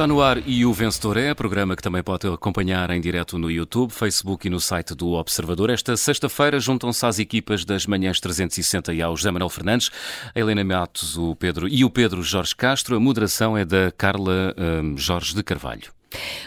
Está no ar e o Vencedor é, programa que também pode acompanhar em direto no YouTube, Facebook e no site do Observador. Esta sexta-feira juntam-se às equipas das manhãs 360 e ao José Manuel Fernandes, a Helena Matos o Pedro, e o Pedro Jorge Castro. A moderação é da Carla um, Jorge de Carvalho.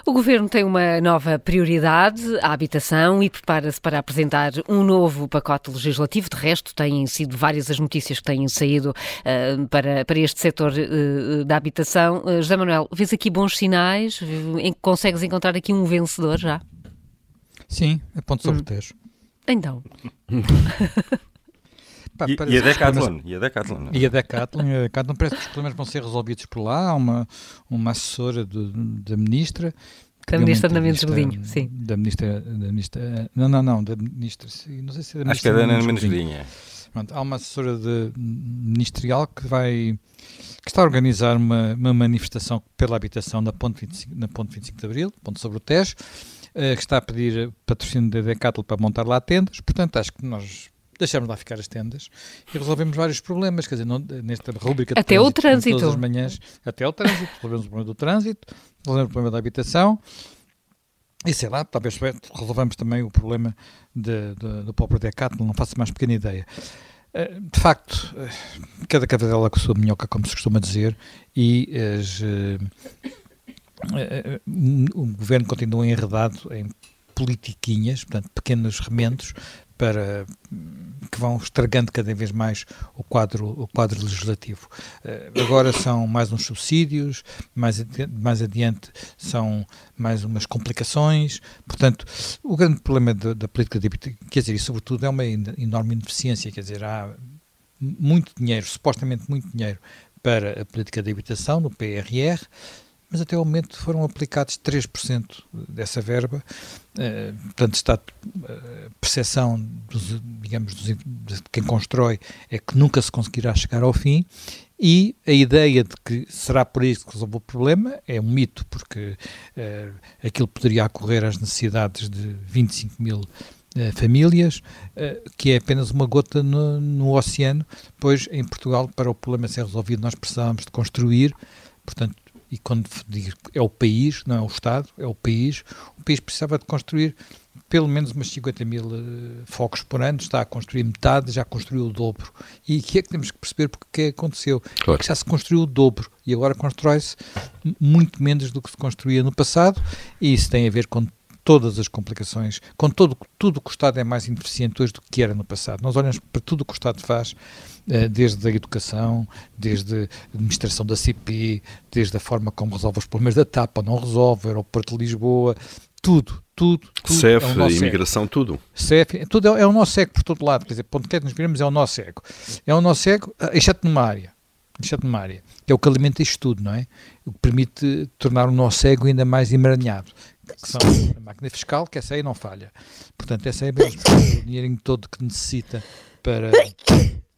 O Governo tem uma nova prioridade, a habitação, e prepara-se para apresentar um novo pacote legislativo. De resto, têm sido várias as notícias que têm saído uh, para, para este setor uh, da habitação. Uh, José Manuel, vês aqui bons sinais? Em, consegues encontrar aqui um vencedor já? Sim, a ponto sobre hum. Tejo. Então. Pá, e, e, a Decathlon, e a Decathlon. E a Decathlon, e a Decathlon parece que os problemas vão ser resolvidos por lá. Há uma, uma assessora do, da ministra. Da ministra Ana Mendes Godinho, sim. Da ministra, da ministra. Não, não, não, da ministra. Não sei se é da ministra. Acho que é da Ana Mendes Godinho. Pronto, há uma assessora de, ministerial que vai. que está a organizar uma, uma manifestação pela habitação na Ponte 25, na Ponte 25 de Abril, Ponte sobre o Tejo, eh, que está a pedir patrocínio da Decathlon para montar lá tendas. Portanto, acho que nós deixamos lá ficar as tendas e resolvemos vários problemas, quer dizer, não, nesta rubrica até trânsito, o trânsito todas as manhãs, até o trânsito, resolvemos o problema do trânsito, resolvemos o problema da habitação e sei lá, talvez resolvamos também o problema de, de, do próprio Decathlon, não faço mais pequena ideia. Eh, de facto, eh, cada cavadela com a sua minhoca, como se costuma dizer, e as, eh, o governo continua enredado em politiquinhas, portanto, pequenos remendos para que vão estragando cada vez mais o quadro, o quadro legislativo. Uh, agora são mais uns subsídios, mais adiante, mais adiante são mais umas complicações. Portanto, o grande problema da, da política de quer dizer, e sobretudo é uma enorme ineficiência, quer dizer, há muito dinheiro, supostamente muito dinheiro para a política de habitação no PRR, mas até o momento foram aplicados 3% dessa verba. Uh, portanto, está a uh, percepção dos, digamos, dos, de quem constrói é que nunca se conseguirá chegar ao fim. E a ideia de que será por isso que resolveu o problema é um mito, porque uh, aquilo poderia ocorrer às necessidades de 25 mil famílias, que é apenas uma gota no, no, oceano, pois em Portugal, para o problema ser resolvido, nós precisávamos de construir, portanto, e quando digo é o país, não é o Estado, é o país, o país precisava de construir pelo menos umas 50 mil uh, focos por ano, está a construir metade, já construiu o dobro. E aqui é que temos que perceber porque é que aconteceu. Claro. Porque já se construiu o dobro e agora constrói-se muito menos do que se construía no passado, e isso tem a ver com todas as complicações, com todo, tudo que o Estado é mais ineficiente hoje do que era no passado. Nós olhamos para tudo o que o Estado faz, eh, desde a educação, desde a administração da CP, desde a forma como resolve os problemas da TAP ou não resolve, o aeroporto de Lisboa, tudo, tudo, tudo. CEF, é imigração, tudo. CEF, tudo é, é o nosso ego por todo lado, quer dizer, ponto que é que nos viramos é o nosso ego. É o nosso ego, eh, exceto numa área, exceto numa área, que é o que alimenta isto tudo, não é? O que permite tornar o nosso ego ainda mais emaranhado, que são a máquina fiscal, que essa aí não falha. Portanto, essa aí é mesmo o dinheirinho todo que necessita para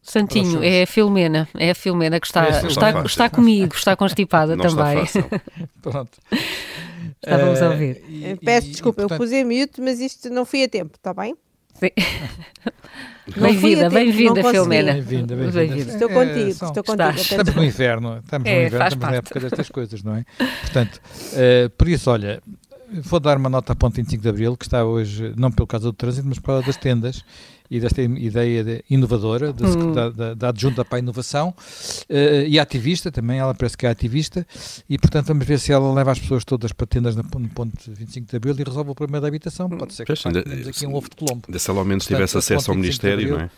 Santinho, é a Filomena, é a Filomena que está, é está, está comigo, está constipada não também. Está Pronto. Estávamos a ouvir. Uh, Peço e, desculpa, e, portanto... eu pus em mute, mas isto não fui a tempo, está bem? Bem-vinda, bem-vinda, Filomena. Bem-vinda, bem-vinda. Estou contigo, é, são, estou contigo. Estamos no inverno, estamos é, no inverno, estamos parte. na época destas coisas, não é? Portanto, uh, por isso, olha, vou dar uma nota a ponto 25 de Abril, que está hoje, não pelo caso do trânsito, mas por causa das tendas e desta ideia de inovadora da, hum. da, da, da, adjunta para a inovação uh, e ativista também, ela parece que é ativista e portanto vamos ver se ela leva as pessoas todas para tendas no, no ponto 25 de Abril e resolve o problema da habitação, pode ser que Poxa, temos aqui um ovo de Colombo. Se ela ao menos tivesse acesso ao Ministério, não é?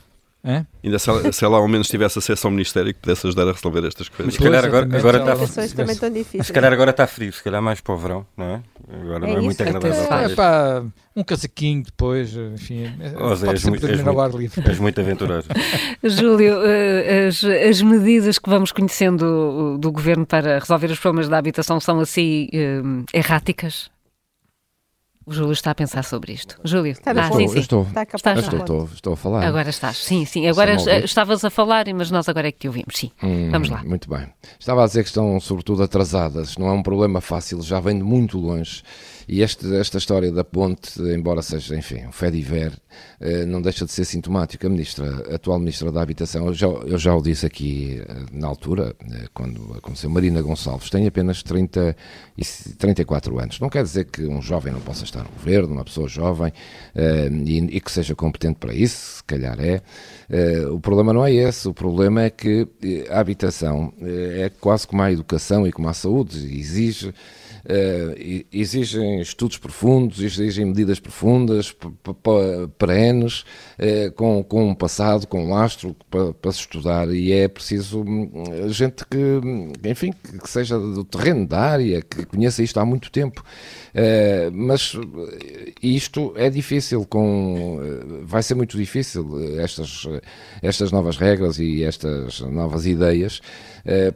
É? Ainda se ela, se ela, ao menos tivesse acesso ao Ministério que pudesse ajudar a resolver estas coisas. Mas se calhar agora, agora está também tão difíceis. Se calhar agora está frio, se calhar mais para o verão, não é? Agora é não é muito agradável. É, pá, um casaquinho depois, enfim. Oh, Zé, és, muito, és, muito, és muito aventuroso. Júlio, eh, as, as, medidas que vamos conhecendo do, do governo para resolver os problemas da habitação são assim uh, erráticas? O Júlio está a pensar sobre isto. Júlio, está ah, sim, sim. Estou, está estás, estou, estou, estou, a falar. Agora estás, sim, sim. Agora estavas a falar, mas nós agora é que te ouvimos. Sim, hum, vamos lá. Muito bem. Estava a dizer que estão, sobretudo, atrasadas. Não é um problema fácil, já vem de muito longe E este, esta história da ponte, embora seja, enfim, um fé uh, não deixa de ser sintomático. A, ministra, a atual Ministra da Habitação, eu já, eu já o disse aqui uh, na altura, uh, quando aconteceu, Marina Gonçalves, tem apenas 30 e 34 anos. Não quer dizer que um jovem não possa estar no governo, uma pessoa jovem, e, e, que seja competente para isso, se calhar é. o problema não é esse, o problema é que a habitação é quase como a educação e como a saúde, exige uh, exigem estudos profundos, exigem medidas profundas, perenes, uh, com, com um passado, com um lastro para, se estudar e é preciso hum, gente que, enfim, que seja do terreno da área, que conheça isto há muito tempo. Uh, mas isto é difícil, com, vai ser muito difícil estas, estas novas regras e estas novas ideias,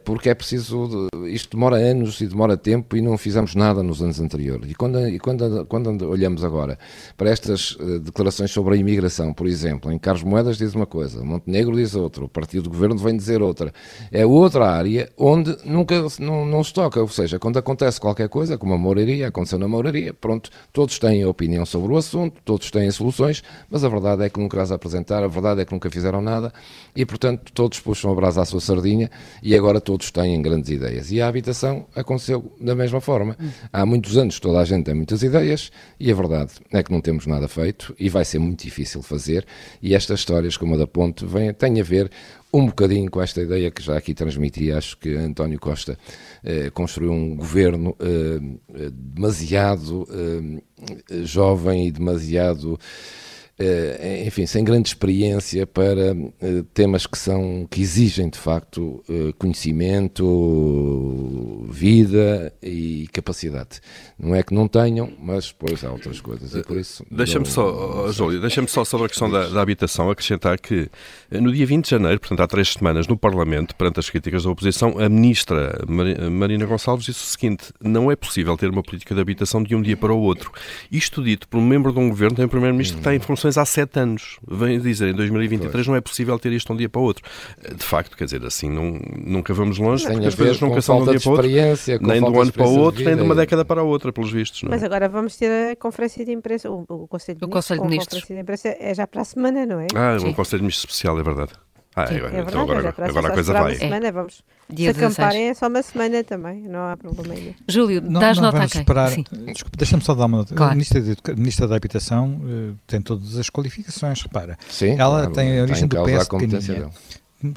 porque é preciso, isto demora anos e demora tempo e não fizemos nada nos anos anteriores. E quando, e quando, quando olhamos agora para estas uh, declarações sobre a imigração, por exemplo, em Carlos Moedas diz uma coisa, Montenegro diz outra, o partido do governo vem dizer outra. É outra área onde nunca não, não se toca, ou seja, quando acontece qualquer coisa, como a moraria, aconteceu na moraria, pronto, todos têm a opinião sobre o assunto, todos têm soluções, mas a verdade é que nunca as apresentar, a verdade é que nunca fizeram nada e, portanto, todos puxam a brasa à sua sardinha e agora todos têm grandes ideias. E a habitação aconteceu da mesma forma. Há muitos anos toda a gente tem muitas ideias e a verdade é que não temos nada feito e vai ser muito difícil fazer. E estas histórias, como a da Ponte, vem, têm a ver um bocadinho com esta ideia que já aqui transmiti. Acho que António Costa eh, construiu um governo eh, demasiado eh, jovem e demasiado enfim, sem grande experiência para eh, temas que são que exigem de facto eh, conhecimento, vida e capacidade. Não é que não tenham, mas depois há outras coisas e por isso. Deixa-me só, Júlio, deixa-me só sobre a questão da, da, habitação acrescentar que no dia 20 de janeiro, portanto há três semanas, no Parlamento, perante as críticas da oposição, a ministra Marina Gonçalves disse o seguinte: não é possível ter uma política de habitação de um dia para o outro. Isto dito por um membro de um governo, tem um primeiro-ministro que está em função eleições há sete anos. Vem dizer, em 2023 pois. não é possível ter isto de um dia para o outro. De facto, quer dizer, assim não, nunca vamos longe, porque as coisas nunca são de um dia para o outro. Nem de um ano para o outro, nem de uma década para a outra, pelos vistos. Não é? Mas agora vamos ter a conferência de imprensa, o, o Conselho de o Ministros. Conselho de Ministros. conferência de imprensa é já para a semana, não é? Ah, Sim. um Conselho de Ministros especial, é verdade. Ah, é, é então agora, agora, agora a coisa vai. Semana, vamos. Dia Se acamparem é só uma semana também, não há problema ainda. Júlio, não, dás não nota vamos a quem? Esperar, Desculpa, deixa-me só dar uma nota. Claro. A Ministra, de, Ministra da Habitação uh, tem todas as qualificações, repara. Sim, Ela claro, tem a origem do PS de Caminha.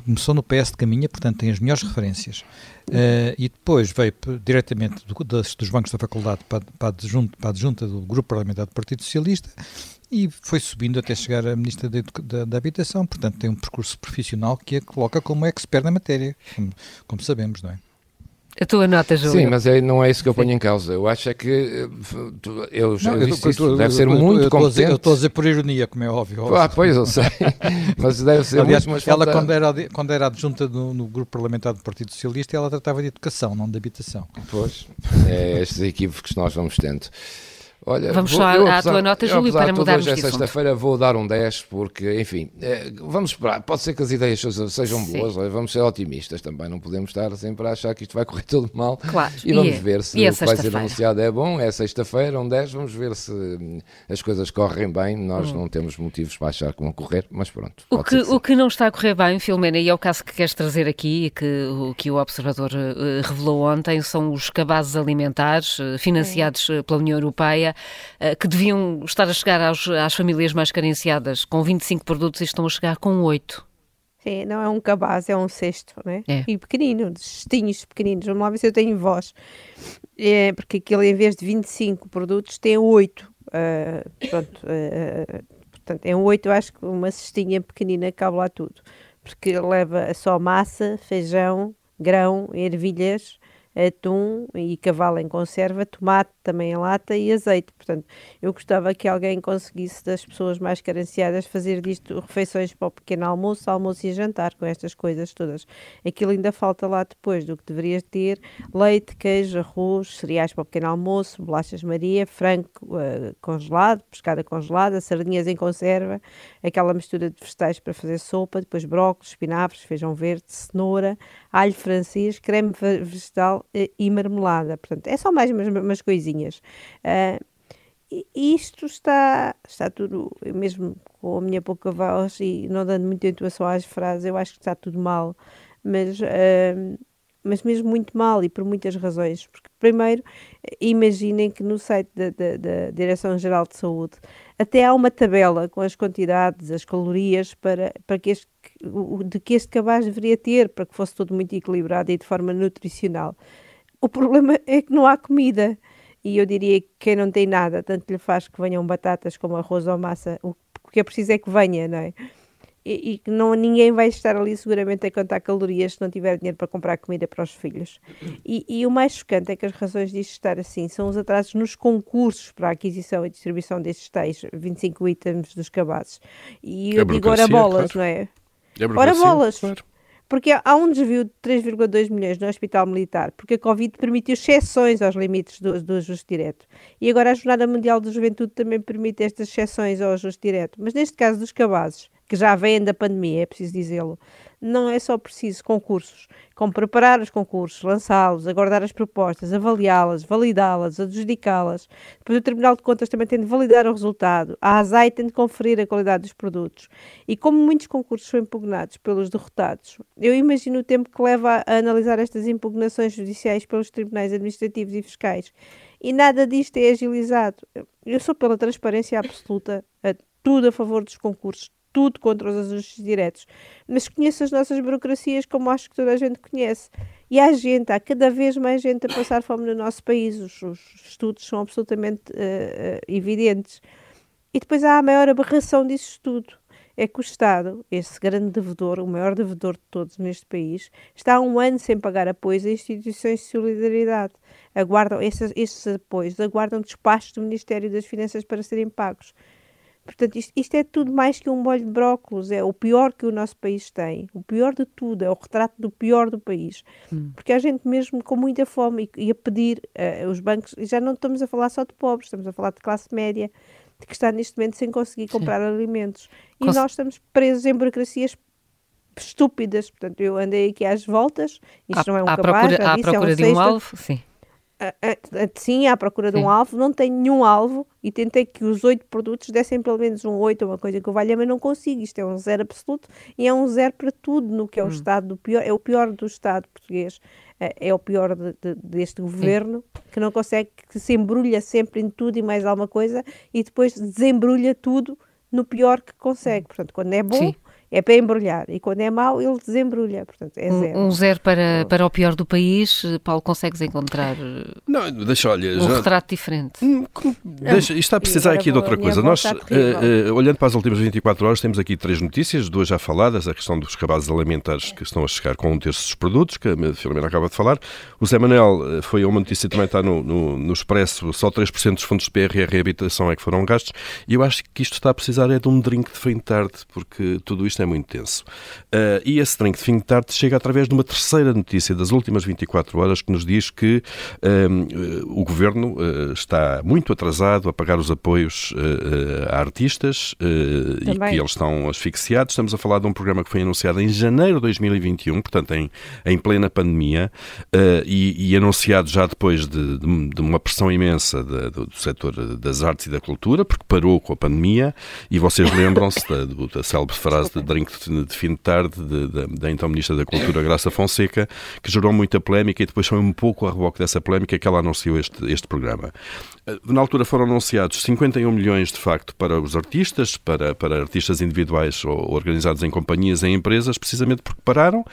Começou no PS de Caminha, portanto tem as melhores referências. Uh, e depois veio diretamente do, dos, dos bancos da faculdade para, para, a adjunta, para a adjunta do Grupo Parlamentar do Partido Socialista e foi subindo até chegar a Ministra da, da, da, Habitação, portanto tem um percurso profissional que a coloca como expert na matéria, como, como sabemos, não é? A tua nota, Júlio. Sim, mas é, não é isso que eu ponho Sim. em causa. Eu acho é que eh, eu já não, disse eu, deve ser muito competente. Eu estou a dizer por ironia, como é óbvio. Ah, pois, eu sei. mas deve ser Aliás, muito Ela, quando era, quando era adjunta no, no, grupo parlamentar do Partido Socialista, ela tratava de educação, não de habitação. Pois, é estes equívocos que nós vamos tendo. Olha, Vamos vou, só eu, à tua nota, Júlio, para mudarmos de Hoje é sexta-feira, vou dar um 10, porque, enfim, é, vamos esperar. Pode ser que as ideias sejam boas, vamos ser otimistas também. Não podemos estar sempre a achar que isto vai correr tudo mal. Claro. E vamos é- ver se o que vai ser anunciado é bom. É sexta-feira, um 10. Vamos ver se hum, as coisas correm bem. Nós hum. não temos motivos para achar que vão correr, mas pronto. O que, o que não está a correr bem, Filomena, e é o caso que queres trazer aqui, que o que o Observador uh, revelou ontem, são os cabazes alimentares uh, financiados pela União Europeia, que deviam estar a chegar aos, às famílias mais carenciadas com 25 produtos e estão a chegar com 8. Sim, não é um cabaz, é um cesto, né? É. E pequenino, de cestinhos pequeninos. Vamos lá ver se eu tenho voz. É, porque aquilo, em vez de 25 produtos, tem 8. Uh, ah, pronto, uh, portanto, é um 8, eu acho que uma cestinha pequenina cabe lá tudo. Porque leva só massa, feijão, grão, ervilhas, atum e cavalo em conserva, tomate também em lata e azeite. Portanto, eu gostava que alguém conseguisse das pessoas mais carenciadas fazer disto refeições para o pequeno almoço, almoço e jantar com estas coisas todas. Aquilo ainda falta lá depois do que deverias ter: leite, queijo, arroz, cereais para o pequeno almoço, bolachas Maria, frango uh, congelado, pescada congelada, sardinhas em conserva, aquela mistura de vegetais para fazer sopa, depois brócolis, espinafres, feijão verde, cenoura, alho francês, creme vegetal uh, e marmelada. Portanto, é só mais umas, umas coisinhas Uh, isto está, está tudo, mesmo com a minha pouca voz e não dando muita intuação às frases, eu acho que está tudo mal, mas, uh, mas mesmo muito mal e por muitas razões. Porque, primeiro, imaginem que no site da, da, da Direção-Geral de Saúde até há uma tabela com as quantidades, as calorias para, para que este, de que este cabaz deveria ter, para que fosse tudo muito equilibrado e de forma nutricional. O problema é que não há comida. E eu diria que quem não tem nada, tanto lhe faz que venham batatas como arroz ou massa, o que é preciso é que venha, não é? E, que não, ninguém vai estar ali seguramente a contar calorias se não tiver dinheiro para comprar comida para os filhos. E, e, o mais chocante é que as razões disto estar assim são os atrasos nos concursos para a aquisição e distribuição destes tais 25 itens dos cabazes. E eu digo ora bolas, claro. não é? é ora bolas! Claro. Porque há um desvio de 3,2 milhões no Hospital Militar, porque a Covid permitiu exceções aos limites do, do ajuste direto. E agora a Jornada Mundial da Juventude também permite estas exceções ao ajuste direto. Mas neste caso dos cabazes, que já vêm da pandemia, é preciso dizê-lo, não é só preciso concursos, como preparar os concursos, lançá-los, aguardar as propostas, avaliá-las, validá-las, adjudicá-las. Depois o Tribunal de Contas também tem de validar o resultado. A ASAI tem de conferir a qualidade dos produtos. E como muitos concursos são impugnados pelos derrotados, eu imagino o tempo que leva a analisar estas impugnações judiciais pelos tribunais administrativos e fiscais. E nada disto é agilizado. Eu sou pela transparência absoluta, a tudo a favor dos concursos, tudo contra os ajustes diretos. Mas conheço as nossas burocracias como acho que toda a gente conhece. E há gente, há cada vez mais gente a passar fome no nosso país. Os, os estudos são absolutamente uh, evidentes. E depois há a maior aberração disso tudo. É que o Estado, esse grande devedor, o maior devedor de todos neste país, está há um ano sem pagar apoios a instituições de solidariedade. Aguardam, esses, esses apoios aguardam despachos do Ministério das Finanças para serem pagos. Portanto, isto, isto, é tudo mais que um molho de brócolos, é o pior que o nosso país tem, o pior de tudo, é o retrato do pior do país. Hum. Porque há gente mesmo com muita fome e, e a pedir, uh, os bancos, e já não estamos a falar só de pobres, estamos a falar de classe média, de que está neste momento sem conseguir comprar Sim. alimentos. E Cons nós estamos presos em burocracias estúpidas. Portanto, eu andei aqui às voltas, isto à, não é um à cabaz, procura, à procura é um de um alvo, sim sim, à procura de um alvo, não tenho nenhum alvo e tentei que os oito produtos dessem pelo menos um oito, uma coisa que eu valha, mas não consigo. Isto é um zero absoluto e é um zero para tudo no que é o hum. estado do pior, é o pior do Estado português, é, é o pior de, de, deste governo sim. que não consegue, que se embrulha sempre em tudo e mais alguma coisa e depois desembrulha tudo no pior que consegue. Portanto, quando é bom. Sim é para embrulhar. E quando é mau, ele desembrulha. Portanto, é zero. Um, um zero para, para o pior do país. Paulo, consegues encontrar não, deixa, olha, um já... retrato diferente? Hum, deixa, isto está a precisar aqui de outra coisa. Nós, uh, uh, olhando para as últimas 24 horas, temos aqui três notícias, duas já faladas, a questão dos cabazes alimentares que estão a chegar com um terço dos produtos, que a Filomena acaba de falar. O Zé Manel foi uma notícia também está no, no, no Expresso, só 3% dos fundos de PRR e habitação é que foram gastos, e eu acho que isto está a precisar é de um drink de fim de tarde, porque tudo isto é muito tenso. Uh, e esse drink de fim de tarde chega através de uma terceira notícia das últimas 24 horas que nos diz que uh, o governo uh, está muito atrasado a pagar os apoios a artistas e que eles estão asfixiados. Estamos a falar de um programa que foi anunciado em janeiro de 2021, portanto, em, em plena pandemia, e, e, anunciado já depois de, de, de uma pressão imensa de, do, do setor das artes e da cultura, porque parou com a pandemia, e vocês lembram-se da, da célebre frase de drink de fim de tarde da então Ministra da Cultura, Graça Fonseca, que gerou muita polémica e depois foi um pouco a reboque dessa polémica que ela anunciou este, este programa. Eh, na altura foram anunciados 51 milhões, de facto, para os artistas, para, para artistas individuais ou organizados em companhias, em empresas, precisamente porque pararam.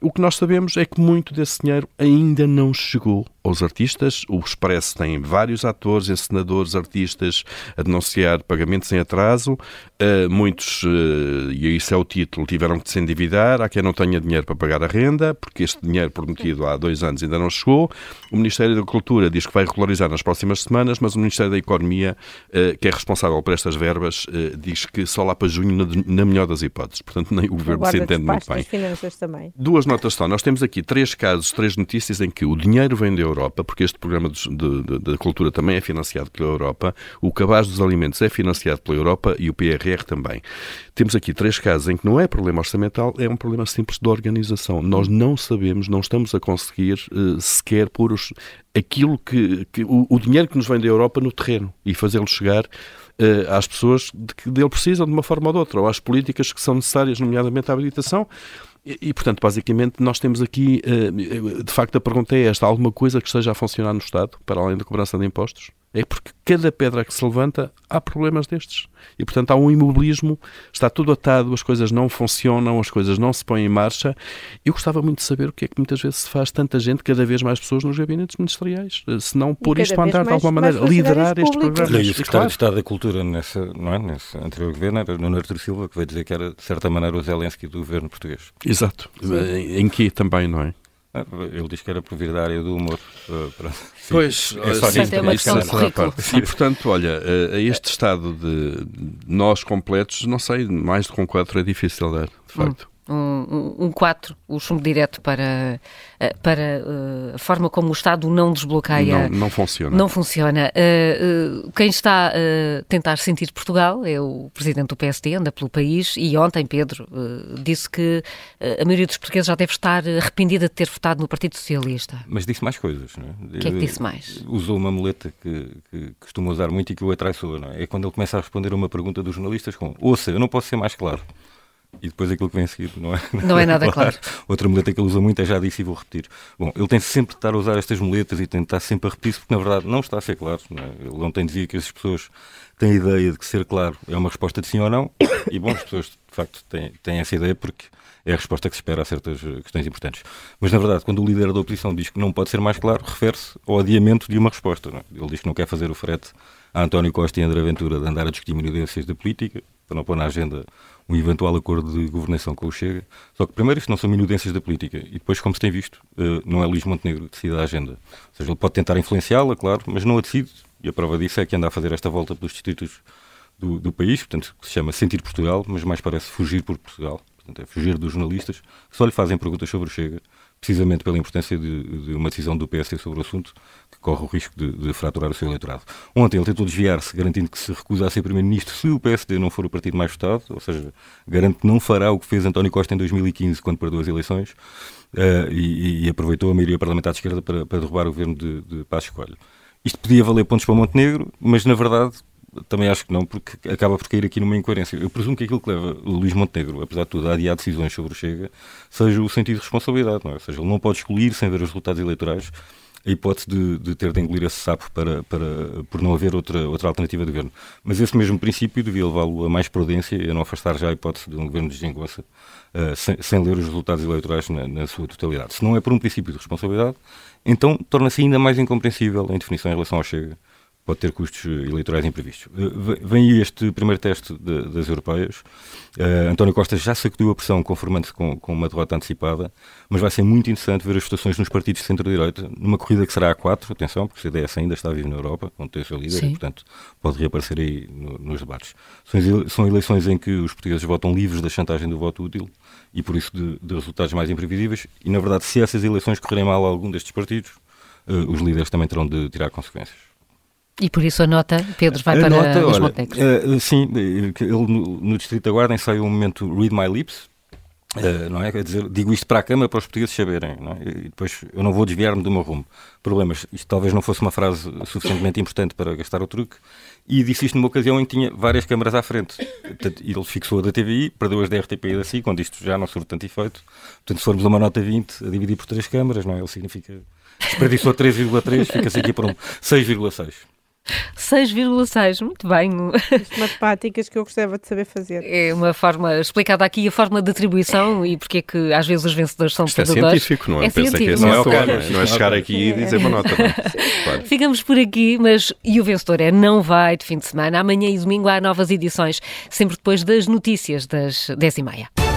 O que nós sabemos é que muito desse dinheiro ainda não chegou aos artistas. O Expresso tem vários atores, encenadores, artistas a denunciar pagamentos em atraso. Uh, muitos, uh, e isso é o título, tiveram que se endividar. Há quem não tenha dinheiro para pagar a renda, porque este dinheiro prometido há dois anos ainda não chegou. O Ministério da Cultura diz que vai regularizar nas próximas semanas, mas o Ministério da Economia, uh, que é responsável por estas verbas, diz que só lá para junho, na, na melhor das hipóteses. Portanto, nem o governo se entende muito bem. finanças também. Duas notas só. Nós temos aqui três casos, três notícias em que o dinheiro vem da Europa, porque este programa da cultura também é financiado pela Europa, o cabaz dos alimentos é financiado pela Europa e o PRR também. Temos aqui três casos em que não é problema orçamental, é um problema simples de organização. Nós não sabemos, não estamos a conseguir uh, sequer pôr os, aquilo que, que o, o, dinheiro que nos vem da Europa no terreno e fazê-lo chegar uh, às pessoas de que dele precisam de uma forma ou de outra, ou às políticas que são necessárias, nomeadamente a habilitação. E, e, portanto, basicamente, nós temos aqui, uh, de facto, a pergunta é esta: alguma coisa que esteja a funcionar no Estado, para além da cobrança de impostos? É porque cada pedra que se levanta há problemas destes. E, portanto, há um imobilismo, está tudo atado, as coisas não funcionam, as coisas não se põem em marcha. Eu gostava muito de saber o que é que muitas vezes se faz tanta gente, cada vez mais pessoas nos gabinetes ministeriais, se não pôr isto a andar de alguma maneira, liderar este programa. E o secretário claro. de Estado da Cultura nessa, não é, nesse anterior governo era Nuno Artur Silva, que veio dizer que era, de certa maneira, o Zelensky do governo português. Exato. Em, em que também, não é? Ah, ele diz que era por vir da área do humor. Uh, pois, é só sim, é uma questão de currículo. E, portanto, olha, a, este estado de nós completos, não sei, mais de com quatro é difícil dar, de facto um 4, um, um chumbo direto para, eh, para uh, a forma como o Estado não desbloqueia. Não, não funciona. Não funciona. Uh, uh, quem está a tentar sentir Portugal é o presidente do PSD, anda pelo país, e ontem Pedro disse que a maioria dos portugueses já deve estar arrependida de ter votado no Partido Socialista. Mas disse mais coisas, não é? O que é que disse mais? Usou uma muleta que, que costuma usar muito e que o atraiçoa, não é? É quando ele começa a responder a uma pergunta dos jornalistas com ouça, eu não posso ser mais claro. E depois aquilo que vem a seguir não é, não é nada claro. Outra muleta que ele usa muito, é já disse e vou repetir. Bom, ele tem sempre de estar a usar estas muletas e estar sempre a repetir porque na verdade não está a ser claro. Não é? Ele ontem dizia que as pessoas têm a ideia de que ser claro é uma resposta de sim ou não e bom, as pessoas de facto têm, têm essa ideia porque é a resposta que se espera a certas questões importantes. Mas, na verdade, quando o líder da oposição diz que não pode ser mais claro, refere-se ao adiamento de uma resposta. É? Ele diz que não quer fazer o frete a António Costa e André Ventura de andar a discutir minudências da política, para não pôr na agenda um eventual acordo de governação com o Chega. Só que, primeiro, isto não são minudências da política. E depois, como se tem visto, eh, não é Luís Montenegro que decide a agenda. Ou seja, ele pode tentar influenciá-la, claro, mas não a decide. E a prova disso é que anda a fazer esta volta pelos distritos do, do país, portanto, que se chama Sentir Portugal, mas mais parece fugir por Portugal. Portanto, é fugir dos jornalistas que só lhe fazem perguntas sobre o Chega, precisamente pela importância de, de uma decisão do PSD sobre o assunto, que corre o risco de, de fraturar o seu eleitorado. Ontem ele tentou desviar-se, garantindo que se recusa a ser Primeiro-Ministro se o PSD não for o partido mais votado, ou seja, garante que não fará o que fez António Costa em 2015, quando perdeu as eleições, uh, e, e, aproveitou a maioria parlamentar de esquerda para, para derrubar o governo de, de Passos Coelho. Isto podia valer pontos para Montenegro, mas na verdade também acho que não, porque acaba por cair aqui numa incoerência. Eu presumo que aquilo que leva o Luís Montenegro, apesar de tudo, a adiar decisões sobre o Chega, seja o sentido de responsabilidade, não é? Ou seja, ele não pode excluir, sem ver os resultados eleitorais, a hipótese de, de, ter de engolir esse sapo para, para, por não haver outra, outra alternativa de governo. Mas esse mesmo princípio devia levá-lo a mais prudência e a não afastar já a hipótese de um governo de desengonça uh, sem, sem, ler os resultados eleitorais na, na, sua totalidade. Se não é por um princípio de responsabilidade, então torna-se ainda mais incompreensível a indefinição em relação ao Chega pode ter custos eleitorais imprevistos. Eh, vem aí este primeiro teste de, das europeias. Uh, António Costa já sacudiu a pressão conformando-se com, com, uma derrota antecipada, mas vai ser muito interessante ver as votações nos partidos de centro-direita, numa corrida que será a quatro, atenção, porque o CDS ainda está vivo na Europa, onde tem o seu líder, Sim. e portanto pode reaparecer aí no, nos debates. São, são, eleições em que os portugueses votam livres da chantagem do voto útil e por isso de, de resultados mais imprevisíveis, e na verdade se essas eleições correrem mal a algum destes partidos, uh, os líderes também terão de tirar consequências. E por isso a nota, Pedro, vai a para nota, os Montecos. Uh, sim, ele no, no, Distrito da Guarda ensaiou um momento Read My Lips, uh, não é? Quer dizer, digo isto para a Câmara para os portugueses saberem, não é? e depois eu não vou desviar-me do meu rumo. Problemas, isto talvez não fosse uma frase suficientemente importante para gastar o truque, e disse isto numa ocasião em que tinha várias câmaras à frente. Portanto, ele fixou a da TVI, perdeu as da RTP e da SIC, quando isto já não surte tanto efeito. Portanto, se formos uma nota 20 a dividir por três câmaras, não é? Ele significa. Desperdiçou 3,3, fica-se aqui para um 6,6. 6,6, muito bem. As matemáticas que eu gostava de saber fazer. É uma forma, explicada aqui a forma de atribuição e porque é que às vezes os vencedores são Isto é científico, não é? é Pensa que é, não, é, okay, não, é, não é chegar aqui e dizer uma nota. Claro. Ficamos por aqui, mas e o vencedor é Não Vai de fim de semana. Amanhã e domingo há novas edições, sempre depois das notícias das 10 e meia.